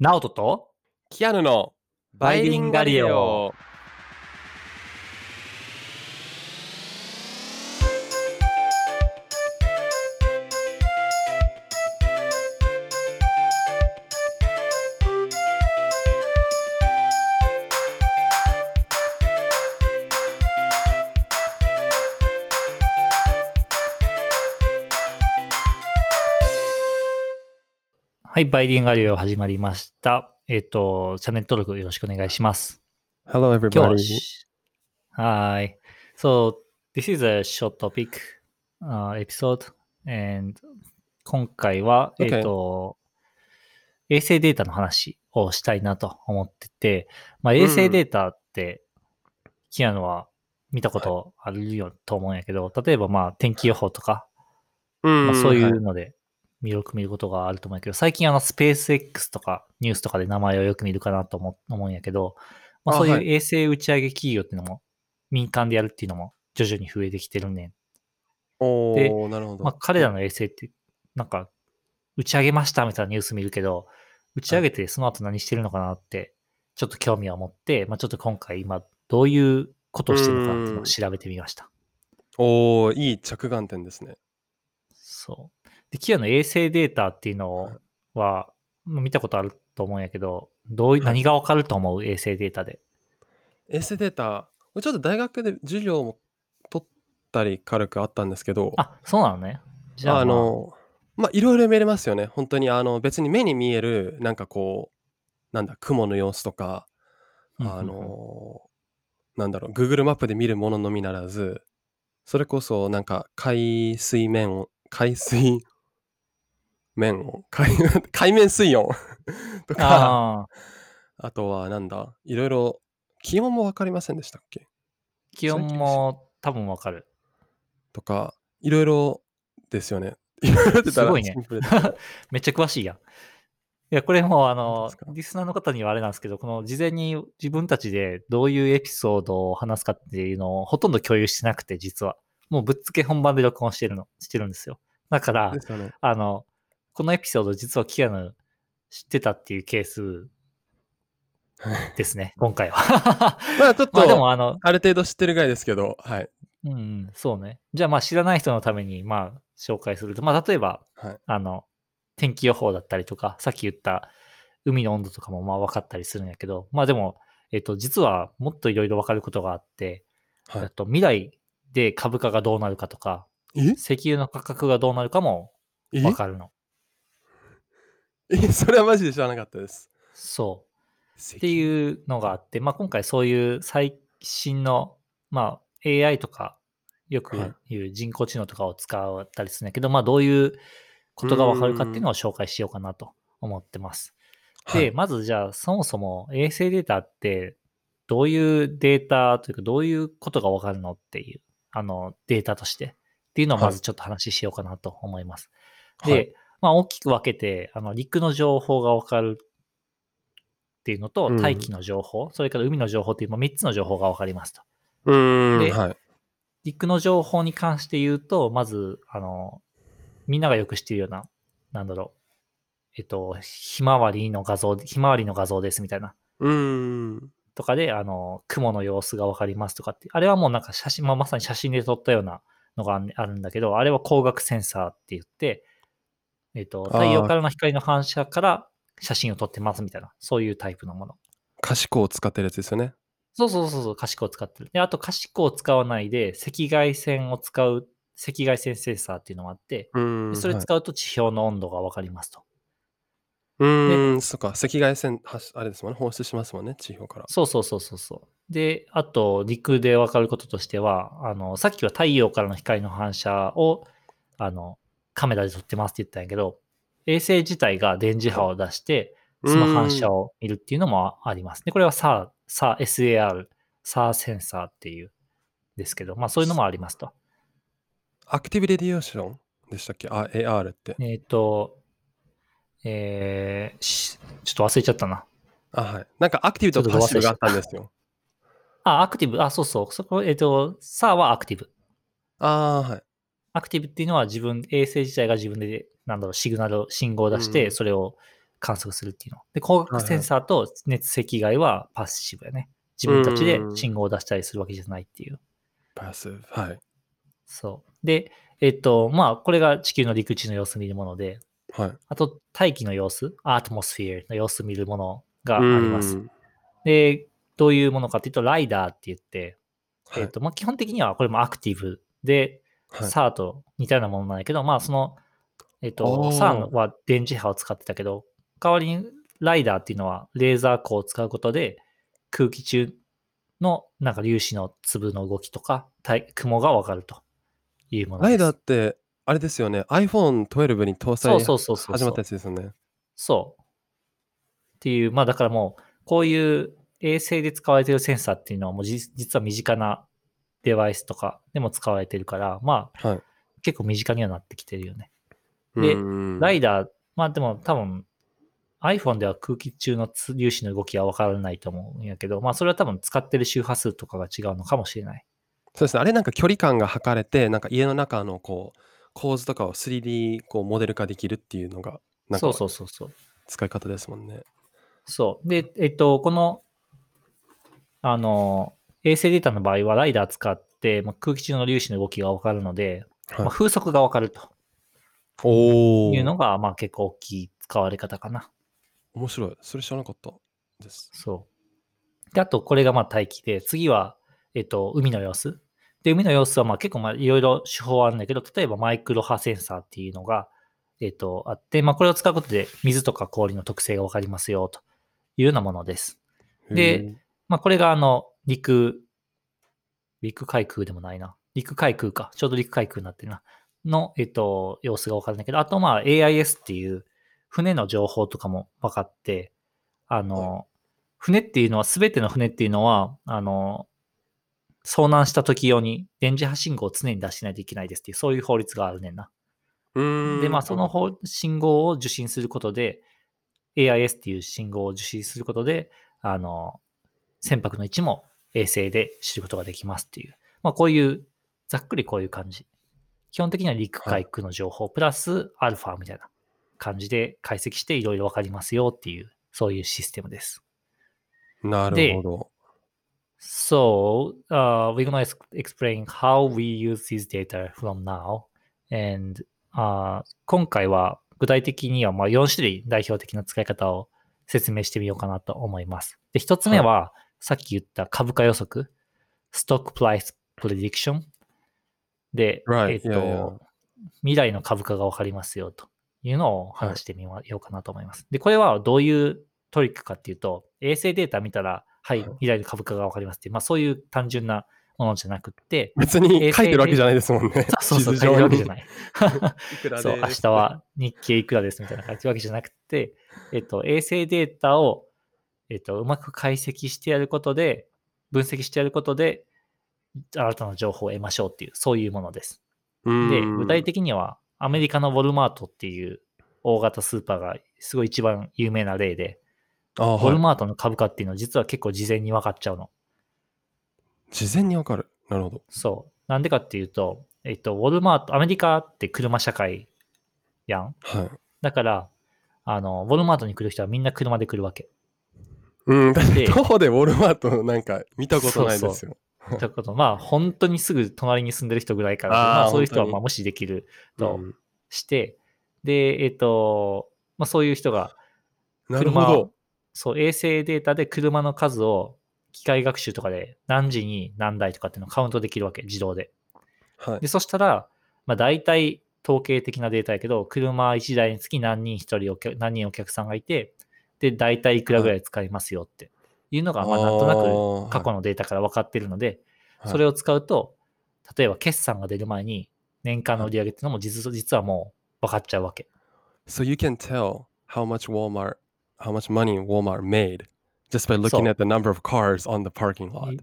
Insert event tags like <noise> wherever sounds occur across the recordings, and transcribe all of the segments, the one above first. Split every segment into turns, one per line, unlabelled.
ナオトと
キアヌのバイリンガリオ。
い、バイリンガリオ始まりました。えっ、と、チャンネル登録よろしくお願いします。
Hello everybody.
し、はい。So, this is a short topic、uh, episode, and 今回は.えっ、と、衛星データの話をしたいなと思ってて、まあ、衛星データって、キアノは見たことあるよと思うんやけど、例えばまあ天気予報とか、
うん
まあ、そうい
は
うので、よく見ることがあると思うけど、最近あのスペース X とかニュースとかで名前をよく見るかなと思思うんやけど、まあ、そういう衛星打ち上げ企業っていうのも、民間でやるっていうのも徐々に増えてきてるねん。
お
で
ー、なるほど。
まあ、彼らの衛星って、なんか、打ち上げましたみたいなニュース見るけど、打ち上げてその後何してるのかなって、ちょっと興味を持って、まあ、ちょっと今回今、どういうことをしてるのかっていうのを調べてみました。
おー、いい着眼点ですね。
そう。で、キアの衛星データっていうの
は
見たことあると思うんやけど、どうい何がわかると思う？衛星データで。
衛星データ、ちょっと大学で授業も取ったり軽くあったんですけど、
あ、そうなのね。じゃあ、
あ
まあ、
の、まあ、いろいろ見れますよね。本当に、あの、別に目に見える、なんかこう、なんだ、雲の様子とか、あ
うんうんうん。
の、なんだろう、Google マップで見るもののみならず、それこそ、なんか、海水面を、海水面を、海海面水温 <laughs> とか、
あ
とは、なんだ、いろいろ、気温もわかりませんでしたっけ？
気温も多分わかる。
とか、いろいろですよね。<laughs>
すごいね <laughs> めっちゃ詳しいやん。いや、これもあ
本
のリスナーの方にはあれなんですけど、この事前に自分たちでどういうエピソードを話すかっていうのをほとんど共有してなくて、実は。もうぶっつけ本番で録音してるの、してるんですよ。だから
ね。
あの、このエピソード実はキアヌ知ってたっていうケースですね、<laughs> 今回は。<laughs>
まあちょっと、
まあでもあの、
ある程度知ってるぐらいですけど、はい。
うんうん、そうね。じゃあまあ知らない人のためにまあ紹介すると、まあ例えば、
はい。
あの、天気予報だったりとか、さっき言った海の温度とかもまあ分かったりするんやけど、まあでも、えっと、実はもっといろいろ分かることがあって、
はい
えっと、未来で株価がどうなるかとか、
え？
石油の価格がどうなるかも
え？
分かるの。
え、それはマジで知らなかったです。
そう。
っ
っていうのがあって、まあ、今回そういう最新の、まあ、AI とか、よく
はい
言う人工知能とかを使ったりするんだけど、まあ、どういうことがわかるかっていうのを紹介しようかなと思ってます。で、まずじゃあ、そもそも衛星データって、どういうデータというか、どういうことがわかるのっていう、あの、データとしてっていうのをまずちょっと話ししようかなと思います。で、
はい
まあ、大きく分けて、あの、陸の情報が分かるっていうのと、
うん
大気の情報、それから海の情報っていう、まあ、3つの情報が分かりますと。
うーん、
で
はい。
陸の情報に関して言うと、まず、あの、みんながよく知っているような、なんだろう、えっと、ひまわりの画像、ひまわりの画像ですみたいな。
うーん。
とかで、あの、雲の様子が分かりますとかって、あれはもうなんか写真、まあ、まさに写真で撮ったようなのがあんあるんだけど、あれは光学センサーって言って、えっと、太陽からの光の反射から写真を撮ってますみたいな、そういうタイプのもの。
賢を使ってるやつですよね。
そうそうそうそう、可視光を使ってる。で、あと可視光を使わないで、赤外線を使う、赤外線センサーっていうのがあって、それ
はい
使うと地表の温度が分かりますと。
うーん、そっか。赤外線、あれですもんね。放出しますもんね、地表から。
そうそうそうそうそう。で、あと、陸で分かることとしては、あの、さっきは太陽からの光の反射を、あの、カメラで撮ってますって言ったんやけど、衛星自体が電磁波を出して、その反射を見るっていうのもあります。で、これは SAR、SAR、SAR、SAR センサーっていう、ですけど、まあそういうのもありますと。
active radiation でしたっけ？あ、AR って。
えっ、と、えーしちょっと忘れちゃったな。
あ、はい。なんかアクティブとパッシブがあったんですよ。
あ、アクティブ、あ、そうそう。そこ、えっ、と、SAR はアクティブ。
ああー、はい。
アクティブっていうのは自分、衛星自体が自分で、なんだろう、シグナル、信号を出して、
うん
それを観測するっていうの。で、光学センサーと熱赤外はパッシブやね。自分たちで信号を出したりするわけじゃないっていう。
パッシブ。はい。
そう。で、えっと、まあ、これが地球の陸地の様子見るもので、
はい。
あと大気の様子、アートモスフィアの様子見るものがあります
う。ん
で、どういうものかっていうと、ライダーって言って、
はい
えっと、まあ、基本的にはこれもアクティブで、
はい。
SAR と似たようなものなんだけど、まあ、その、えっ
ー
SAR は電磁波を使ってたけど、代わりにライダーっていうのはレーザー光を使うことで、空気中のなんか粒子の粒の動きとか、体雲がわかるというものです。
ライダーって、あれですよね。iPhone12 に搭載始まったやつですよね。
そう。っていう、まあだからもう、こういう衛星で使われてるセンサーっていうのはもうじ実は身近なデバイスとかでも使われてるから、まあ
はい。
結構身近にはなってきてるよね。で
うん
ライダー、まあでも多分 iPhone では空気中のつ粒子の動きは分からないと思うんやけど、まあそれは多分使ってる周波数とかが違うのかもしれない。
そうですね。あれなんか距離感が測れて、なんか家の中のこう構図とかを 3D こうモデル化できるっていうのが、なんか
そうそうそうそう。
使い方ですもんね。
そう。で、えっと、この、あの、衛星データの場合はライダー使って、まあ、空気中の粒子の動きが分かるので、まあ、
はい。
風速が分かると
おお。
いうのが、まあ結構大きい使われ方かな。
面白い。それ知らなかったです。
そう。で、あと、これがまあ大気で、次は、えっと、海の様子。で、海の様子はまあ結構まあいろいろ手法あるんだけど、例えばマイクロ波センサーっていうのが、えっと、あって、まあこれを使うことで水とか氷の特性が分かりますよというようなものです。でまあこれがあの、陸、陸海空でもないな。陸海空か。ちょうど陸海空になってるな。の、えっと、様子が分かるんだけど、あとまあ AIS っていう船の情報とかも分かって、あの、船っていうのは、すべての船っていうのは、あの、遭難した時用に電磁波信号を常に出しないといけないですっていう、そういう法律があるねんな。
ん
で、まあ、その法信号を受信することで、AIS っていう信号を受信することで、あの、船舶の位置も衛星で知ることができますっていう、まあ、こういう、ざっくりこういう感じ。基本的には陸海空の情報、プラスアルファみたいな感じで解析していろいろわかりますよっていう、そういうシステムです。
なるほど。
So, uh, we're going to ex- explain how we use this data from now. And, uh, 今回は具体的にはまあ4種類代表的な使い方を説明してみようかなと思います。で、1つ目は、さっき言った株価予測、Stock Price Prediction。で、
Right.
えっと
Yeah, yeah.
未来の株価がわかりますよというのを話してみようかなと思います。で、これはどういうトリックかっていうと、衛星データ見たら、はい、
はい
未来の株価がわかりますってまあそういう単純なものじゃなくって、
別に書いてるわけじゃないですもんね。<laughs>
そうそう、
地
書いてるわけじゃ
い。
な <laughs> い。そう、明日は日経いくらですみたいな感じわけじゃなくて、えっと、衛星データを、えっと、うまく解析してやることで、分析してやることで、新たな情報を得ましょうっていう、そういうものです。で、具体的には、アメリカのウォルマートっていう大型スーパーがすごい一番有名な例で。ウォルマートの株価っていうのは実は結構事前に分かっちゃうの。
事前にわかる。なるほど。
そう。なんでかっていうと、えっと、ウォルマート、アメリカって車社会やん。
はい。
だから、あの、ウォルマートに来る人はみんな車で来るわけ。
うん、だって
で
徒歩でウォルマートなんか見たことないですよ。
ということ、まあ、本当にすぐ隣に住んでる人ぐらいから、まあ、そういう人はまあ無視できると
うん
して、で、えっと、まあ、そういう人が、
なるほ
車を
ど。
そう、衛星データで車の数を機械学習とかで何時に何台とかっていうのをカウントできるわけ、自動で。
はい
で、。そしたら、まあ、大体統計的なデータやけど、車1台につき何人一人お客、何人お客さんがいて、で、大体いくらぐらい使いますよっていうのが、まあ、なんとなく過去のデータから分かってるので、それ
を。
を使うと、例えば決算が出る前に年間の売り上げっていうのも実実はもう分かっちゃうわけ。
So you can tell how much Walmart, how much money Walmart made just by looking at the number of cars on the parking lot.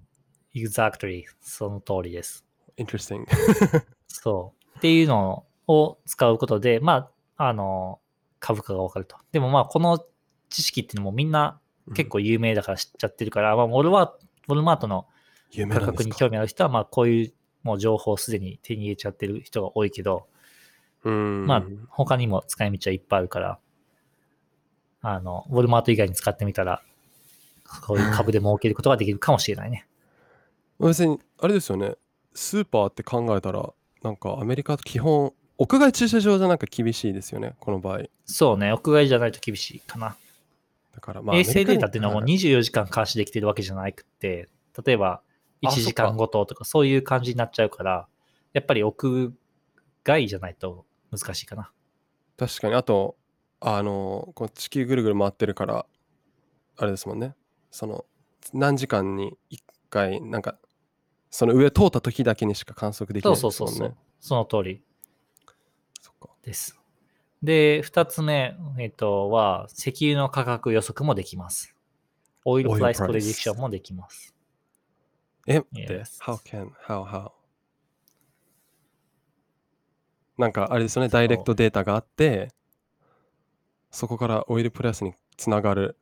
Exactly. その通りです。
Interesting. <laughs>
そう。っていうのを使うことで、まあ、あの、株価が分かると。でもまあ、この知識っていうのもみんな結構有名だから知っちゃってるから、まあ、ウォルワーウォルマートの
有名
価格に興味ある人は、まあ、こういうもう情報をすでに手に入れちゃってる人が多いけど、
うん。
まあ、他にも使い道はいっぱいあるから、あの、ウォルマート以外に使ってみたら、こういう株で儲けることができるかもしれないね。
別に、あれですよね。スーパーって考えたら、なんかアメリカと基本、屋外駐車場じゃなんか厳しいですよね、この場合。
そうね、屋外じゃないと厳しいかな。
だからまあ、
衛星データっていうのはもう
アメリ
24時間監視できてるわけじゃなくて、例えば1
あそっか
時間ごととかそういう感じになっちゃうから、やっぱり屋外じゃないと難しいかな。
カ確かに、あと、あの、こう地球ぐるぐる回ってるから、あれですもんね。その、何時間に1回、なんか、その上通った時だけにしか観測でき
そ
ないうです
そうそうそう
もんね。。
その通り
そっか。
です。で、2つ目、えっと、は、石油の価格予測もできます。オイルプライスプレディクションもできます。
え、待って、
Yes.
how can, how, how? なんかあれですよね、ダイレクトデータがあって、そこからオイルプライスにつながる。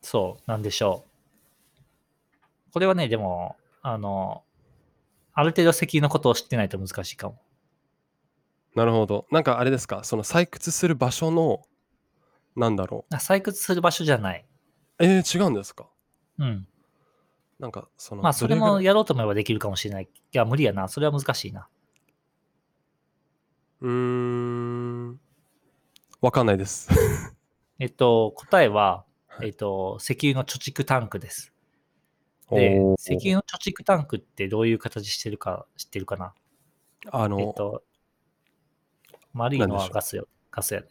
そう、なんでしょう。これはね、でも、あの、ある程度石油のことを知ってないと難しいかも。
なるほど。なんかあれですか、その採掘する場所の、なんだろ
あ採掘する場所じゃない。
う。えー、違うんですか？
うん。
なんかその、
まあ、それ
どぐらい
もやろうと思えばできるかもしれない。いや、無理やな。それは難しいな。
うーん。わかんないです。<laughs>
えっと、答えは、
はい
えっと、石油の貯蓄タンクです。で
おー、
石油の貯蓄タンクってどういう形してるか知ってるかな？
あの、
えっと、丸いのはガスよ。ガスやね。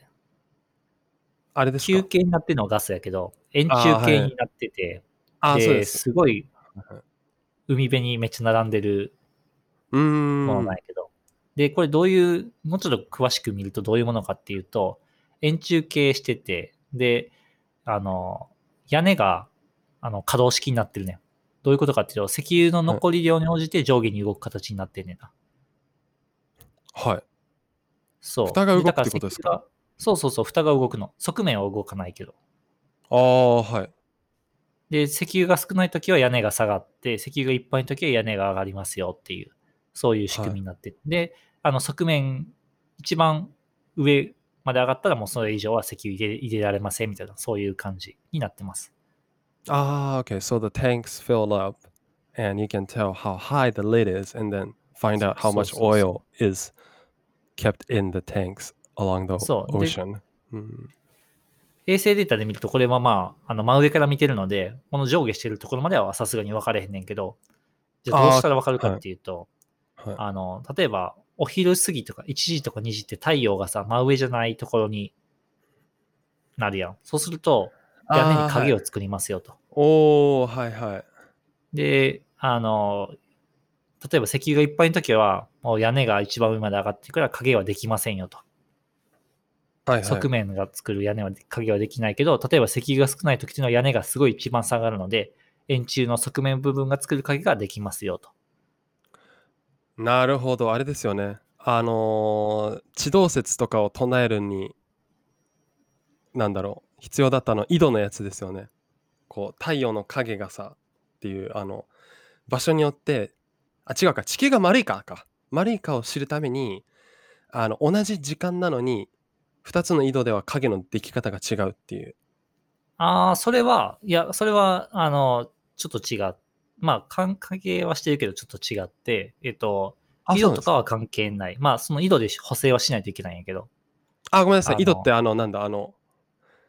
あれです
球
か
形になってるのはガスやけど、円柱形
はい
になってて、
あ、そう
で
です。
すごい
はい
海辺にめっちゃ並んでるもの
ん。
なんやけど、で、これどういう、もうちょっと詳しく見るとどういうものかっていうと、円柱形してて、で、あの、屋根が、あの、可動式になってるね。どういうことかっていうと、石油の残り量に応じて上下に動く形になってんねんな。
はい。
そう。
蓋が動くってことですか？
そうそうそう、蓋が動くの。側面は動かないけど。
ああ、はい。
で、石油が少ないときは屋根が下がって、石油がいっぱいのときは屋根が上がりますよっていう、そういう仕組みになってて、で、あの側面、一番上まで上がったらもうそれ以上は石油入れ入れられませんみたいな、そういう感じになってます。
ああ、okay. So the tanks fill up and you can tell how high the lid is and then find out how much
そうそう
oil is kept in the tanks along the
そうで
ocean. うん
衛星データで見ると、これはまあ、あの真上から見てるので、この上下してるところまではさすがに分かれへんねんけど、じゃあどうしたら分かるかっていうと、
はい。
あの、例えば、お昼過ぎとか1時とか2時って太陽がさ、真上じゃないところになるやん。そうすると、屋根に影を作りますよと。
おおはいはい。
で、あの、例えば石油がいっぱいの時は、もう屋根が一番上まで上がっていくから影はできませんよと。
はいはい。
側面が作る屋根は影はできないけど、例えば石油が少ない時っていうのは屋根がすごい一番下がるので、円柱の側面部分が作る影ができますよと。
なるほど、あれですよね。あのー地動説とかを唱えるに、なんだろう、必要だったの、井戸のやつですよね。こう、太陽の影がさ、っていう、あの、場所によって、あ、違うか、地球が丸いかか。丸いかを知るために、あの、同じ時間なのに、2つの井戸では影のでき方が違うっていう。
ああ、それは、いや、それは、あの、ちょっと違う。まあ、関係はしてるけど、ちょっと違って、えっと、
あ
井戸とかは関係ない。まあ、その井戸で補正はしないといけないんやけど。
あ、ごめんなさい、
あの
井戸ってあの、なんだ、あの、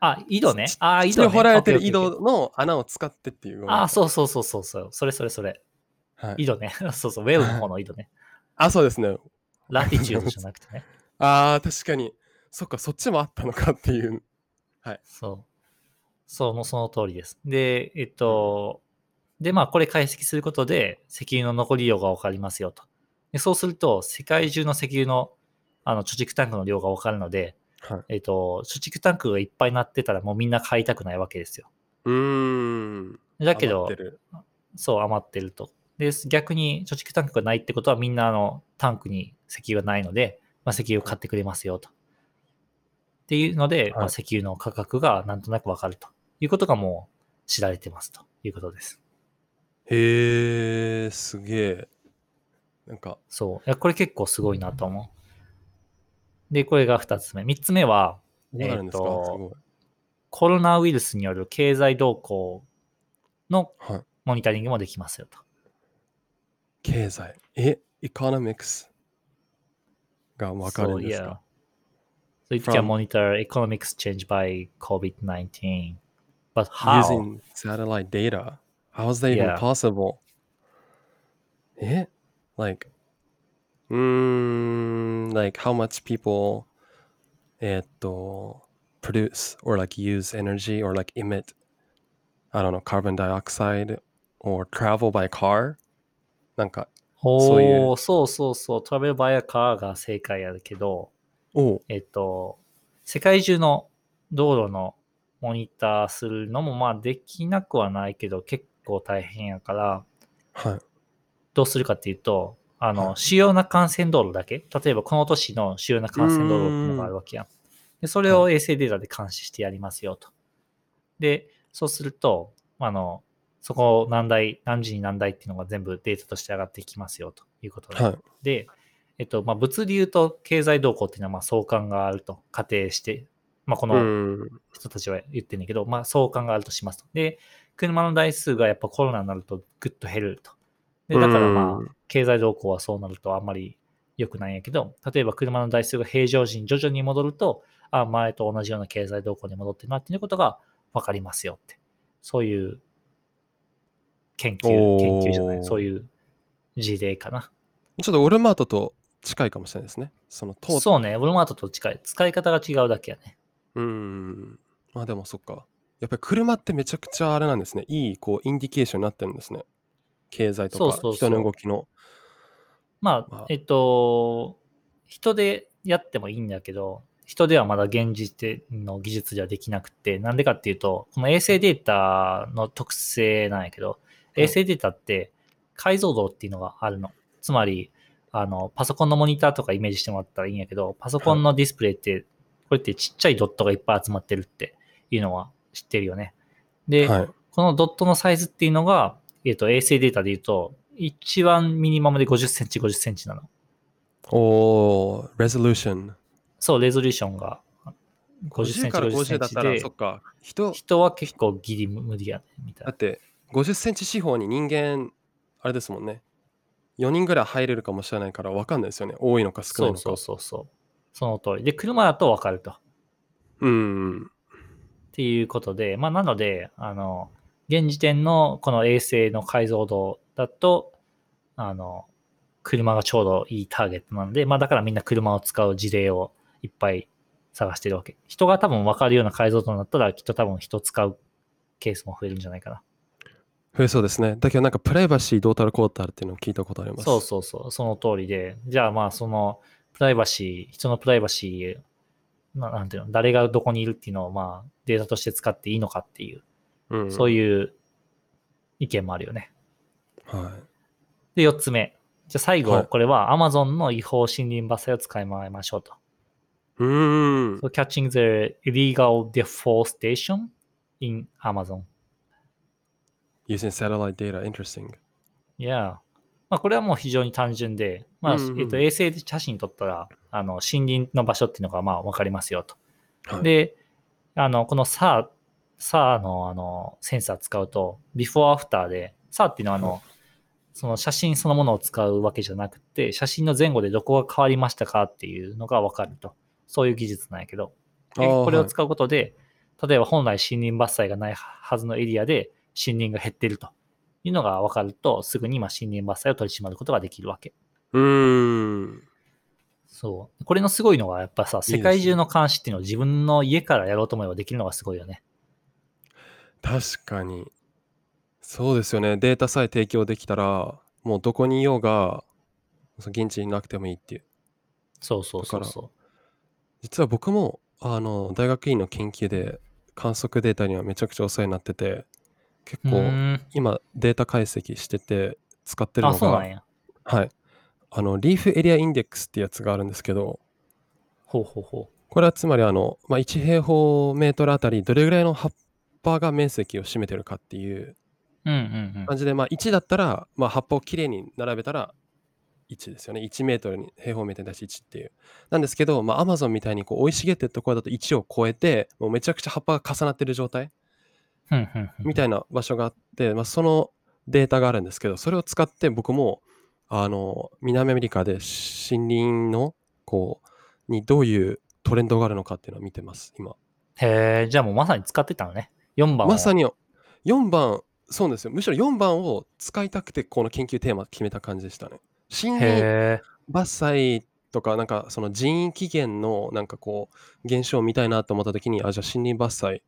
あ、井戸ね
ち。
ああ、井
地
戸、ね。
で掘られてる井戸の穴を使ってっていう。
あそうそうそうそうそう。それそれそれ。
はい
井戸ね。<laughs> そうそう、ウェルの方の井戸ね。
あ、そうですね。
ラティチュードじゃなくてね。<laughs>
ああ、確かに。そっか、そっちもあったのかっていう。
そう。その、その通りです。で、えっと、で、まあ、これ解析することで、石油の残り量が分かりますよと。でそうすると、世界中の石油のあの貯蓄タンクの量が分かるので、
はい。
えっと、貯蓄タンクがいっぱいになってたら、もうみんな買いたくないわけですよ。
うーん。
だけどそう、余ってると。で、逆に貯蓄タンクがないってことは、みんなあのタンクに石油がないので、まあ、石油を買ってくれますよと。っていうので、まあ、
はい
石油の価格がなんとなくわかるということがもう知られてますということです。
へえ、すげえ。なんか、
そう。いやこれ結構すごいなと思う。で、これが二つ目。三つ目は、えーと。コロナウイルスによる経済動向の
はい。
モニタリングもできますよと。
経済。え、エコノミクスがわかるんですか
So it can
From-
monitor economics change by COVID-19. But how?
Using satellite data. How is that even
Yeah.
possible? え Like, うーん、like how much people えーっと produce or like use energy or like emit I don't know carbon dioxide or travel by car なんかそういう
そうそうそう。トラベルバイアカーが正解やるけど、えっと、世界中の道路のモニターするのもまあできなくはないけど結構大変やから、
はい
どうするかっていうと、あの、
はい
主要な幹線道路だけ、例えばこの都市の主要な幹線道路っていうのがあるわけやん。で、それを衛星データで監視してやりますよと。で、そうすると、あの、そこ何台、何時に何台っていうのが全部データとして上がってきますよということで。
はい
で、えっと、まあ、物流と経済動向っていうのはまあ相関があると仮定して、まあ、こ
う
の
ん
人たちは言ってるんだけど、まあ、相関があるとしますと。で、車の台数がやっぱコロナになるとぐっと減ると。で、だからま
うん
あ、経済動向はそうなるとあんまり良くないんやけど、例えば車の台数が平常時に徐々に戻ると、あ、前と同じような経済動向に戻ってるなっていうことが分かりますよって。そういう研究、研究じゃない、そういう事例かな。
ちょっとオルマートと近いかもしれないですね。その
そうね、ウォルマートと近い。使い方が違うだけやね。
うん。まあでもそっか。やっぱり車ってめちゃくちゃあれなんですね。いいこうインディケーションになってるんですね。経済とか人の動きの。
まあ、
まあ。
えっと、人でやってもいいんだけど、人ではまだ現実の技術ではできなくて、なんでかっていうと、この衛星データの特性なんやけど、
うん
衛星データって解像度っていうのがあるの。つまり、あの、パソコンのモニターとかイメージしてもらったらいいんやけど、パソコンのディスプレイって、これってちっちゃいドットがいっぱい集まってるっていうのは知ってるよね。で、
はい
このドットのサイズっていうのが、えっ、と、衛星データで言うと、一番ミニマムで50センチ、50センチなの。
おーレゾリューション
そう、レゾリューションが50セン
50
チ、
から
50セ
50
ンチで
そっ、か人
人は結構ギリ無理やね、みたいな。
だって50センチ四方に人間あれですもんね4人ぐらい入れるかもしれないから分かんないですよね多いのか少ないのか
そうそうそうそう。その通り。で、車だと分かると。っ
うん
ていうことで、まあ、なので、あの、現時点のこの衛星の解像度だと、あの、車がちょうどいいターゲットなんで、まあ、だからみんな車を使う事例をいっぱい探してるわけ。人が多分分かるような解像度になったら、きっと多分人使うケースも増えるんじゃないかな。
増えそうですねだけどなんかプライバシーどうたらこうたらっていうのを聞いたことあります
そうそうそう、その通りで、じゃあまあそのプライバシー、人のプライバシー、ななんていうの、誰がどこにいるっていうのをまあデータとして使っていいのかっていう、
うん、
そういう意見もあるよね。
はい
で、四つ目。じゃあ最後、
はい
これは Amazon の違法森林伐採を使いましょうと。
うーん
So catching the illegal deforestation in Amazon.
Using satellite data. Interesting.
Yeah. まあ、これはもう非常に単純で、まあえっと衛星で写真撮ったら、あの森林の場所っていうのがまあ分かりますよと。
はい。
で、あの、この SAR、SAR のあのセンサー使うと、before after で、SAR っていうのはあの、
はい
その写真そのものを使うわけじゃなくて、写真の前後でどこが変わりましたかっていうのが分かると。そういう技術なんやけど、これを使うことで、例えば本来森林伐採がないはずのエリアで森林が減ってるというのが分かると、すぐに今森林伐採を取り締まることができるわけ。
うーん
そう。これのすごいのは、やっぱさ、世界中の監視っていうのを自分の家からやろうと思えばできるのがすごいよね。
確かにそうですよねデータさえ提供できたらもうどこにいようがその現地にいなくてもいいっていう
そうそうそう
だ
そ
実は僕もあの大学院の研究で観測データにはめちゃくちゃお世話になってて結
う。う
構。今データ解析してて使ってる
あ、
のが
そうなんや。
はいあのリーフエリアインデックスってやつがあるんですけど
ほうほうほ
これはつまりあの、まあ、1平方メートルあたりどれぐらいの葉っぱが面積を占めてるかっていう
う。うんうんうん。
感じで、まあ、1だったら、まあ、葉っぱをきれいに並べたら1ですよね。1メートルに平方メートルに対して1っていう。なんですけど、まあ、アマゾンみたいにこう生い茂ってるところだと1を超えて、もうめちゃくちゃ葉っぱが重なってる状態みたいな場所があって、まあ、そのデータがあるんですけど、それを使って僕も、あの、南アメリカで森林の、こう、にどういうトレンドがあるのかっていうのを見てます、今。
へえ、じゃあもうまさに使ってたのね。4番を。
まさに4番、そうですよ。むしろ4番を使いたくて、この研究テーマ決めた感じでしたね。森林。伐採とか、なんかその人為起源のなんかこう、現象を見たいなと思った時に、あ、じゃあ森林伐採。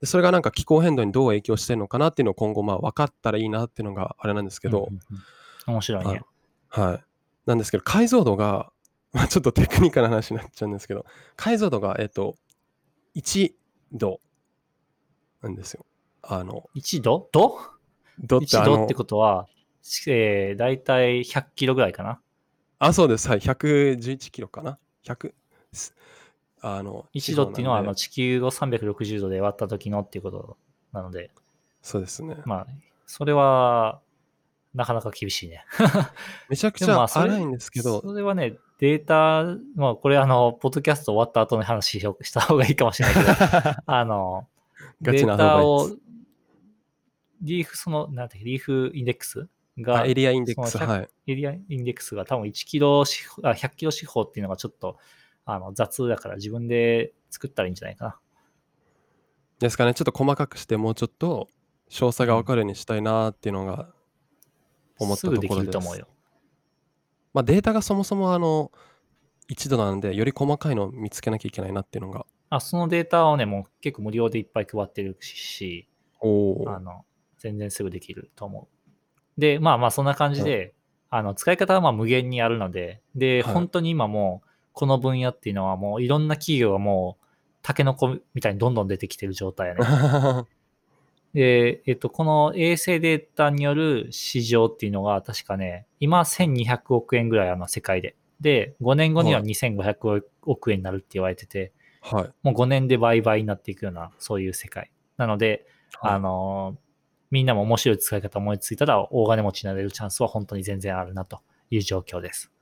でそれがなんか気候変動にどう影響してるのかなっていうのを今後まあ分かったらいいなっていうのがあれなんですけど、
うんうんうん面白いね。
はい。なんですけど、解像度が、<laughs> まあ、ちょっとテクニカルな話になっちゃうんですけど、解像度が、えっと、1度なんですよ。あの、
1度？度？
度ってあ
?1 度
の
ってことは、えー、だいたい100キロぐらいかな。
あ、そうです。はい。111キロかな。100、すあの、
1度っていうのはあの地球を360度で割った時のっていうことなので、
そうですね。
まあ、それは、なかなか厳しいね。<laughs>
めちゃくちゃ荒いんですけど、
それはね、データ、まあこれあの、ポッドキャスト終わった後の話しようした方がいいかもしれないけど、<laughs> あの、データをリーフ、その、なんてリーフインデックス
あ
が、
エリアインデックス、はい。
エリアインデックスが多分1キロ四方、あ100キロ四方っていうのがちょっとあの雑だから自分で作ったらいいんじゃないかな。
ですかね。ちょっと細かくして、もうちょっと詳細が分かるようにしたいなっていうのが思ったところです。
きると思うよ。
まあ、データがそもそもあの1度なんで、より細かいのを見つけなきゃいけないなっていうのが。
あそのデータをね、もう結構無料でいっぱい配ってるし、
おお。
あの全然すぐできると思う。で、まあまあそんな感じで、あの使い方はまあ無限にあるので、で、
はい
本当に今もうこの分野っていうのはもういろんな企業がもうタケノコみたいにどんどん出てきてる状態やね。<laughs> で、えっと、この衛星データによる市場っていうのが確かね、今1200億円ぐらいあの世界で。で、5年後には
はい
2500億円になるって言われてて、
はい。
もう5年で倍々になっていくような、そういう世界。なので、
はい
あのーみんなも面白い使い方思いついたら大金持ちになれるチャンスは本当に全然あるなという状況です。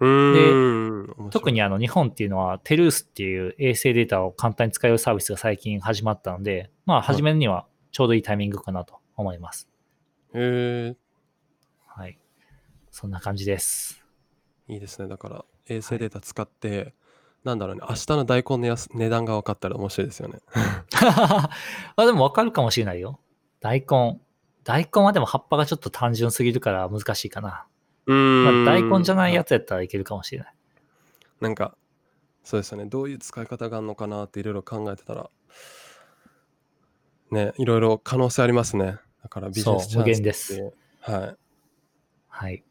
うーん。面白い
特にあの日本っていうのはテルースっていう衛星データを簡単に使えるサービスが最近始まったので、まあ始めるにはちょうどいいタイミングかなと思います。
へえ
はい。そんな感じです。
いいですね。だから、衛星データ使って、なんだろうね、明日の大根のやす値段が分かったら面白いですよね。<laughs>
あでもわかるかもしれないよ。大根。大根はでも葉っぱがちょっと単純すぎるから難しいかな。
うーん。
まあ、大根じゃないやつやったらいけるかもしれない。
なんか、そうですよね。どういう使い方があるのかなっていろいろ考えてたら、ね、いろいろ可能性ありますね。だからビジネスチャンス
です。
はい。
はい。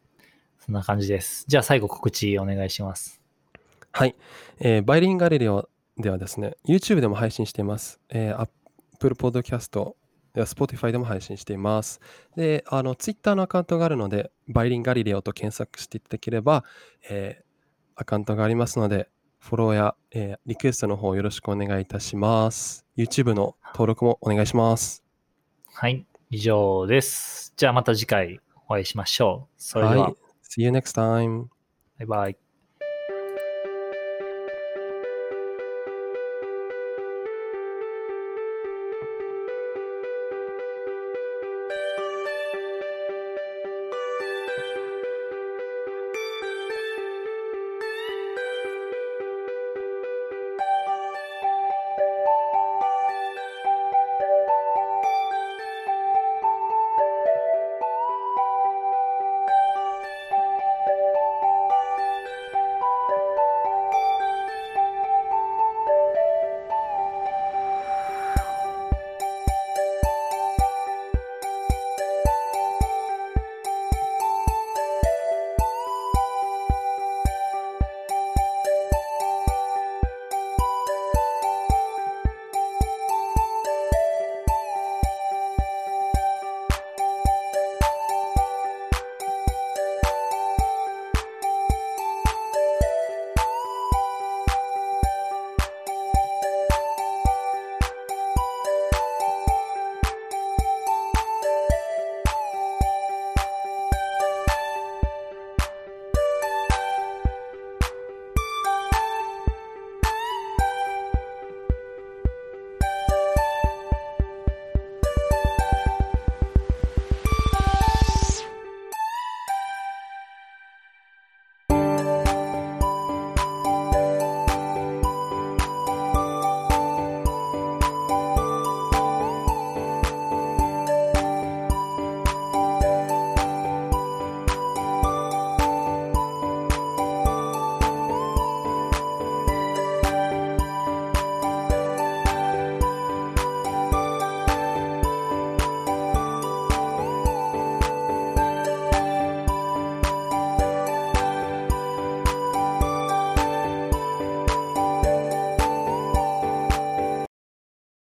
そんな感じです。じゃあ最後告知お願いします。
はい。えーバイリンガリレオではですね、YouTube でも配信しています。えー Apple Podcast や Spotify でも配信しています。で、あの、Twitter のアカウントがあるので、バイリンガリレオと検索していただければ、えーアカウントがありますので、フォローや、えーリクエストの方よろしくお願いいたします。YouTube の登録もお願いします。
はい。以上です。じゃあまた次回お会いしましょう。それでは、
はい。See you next time.
バイバイ。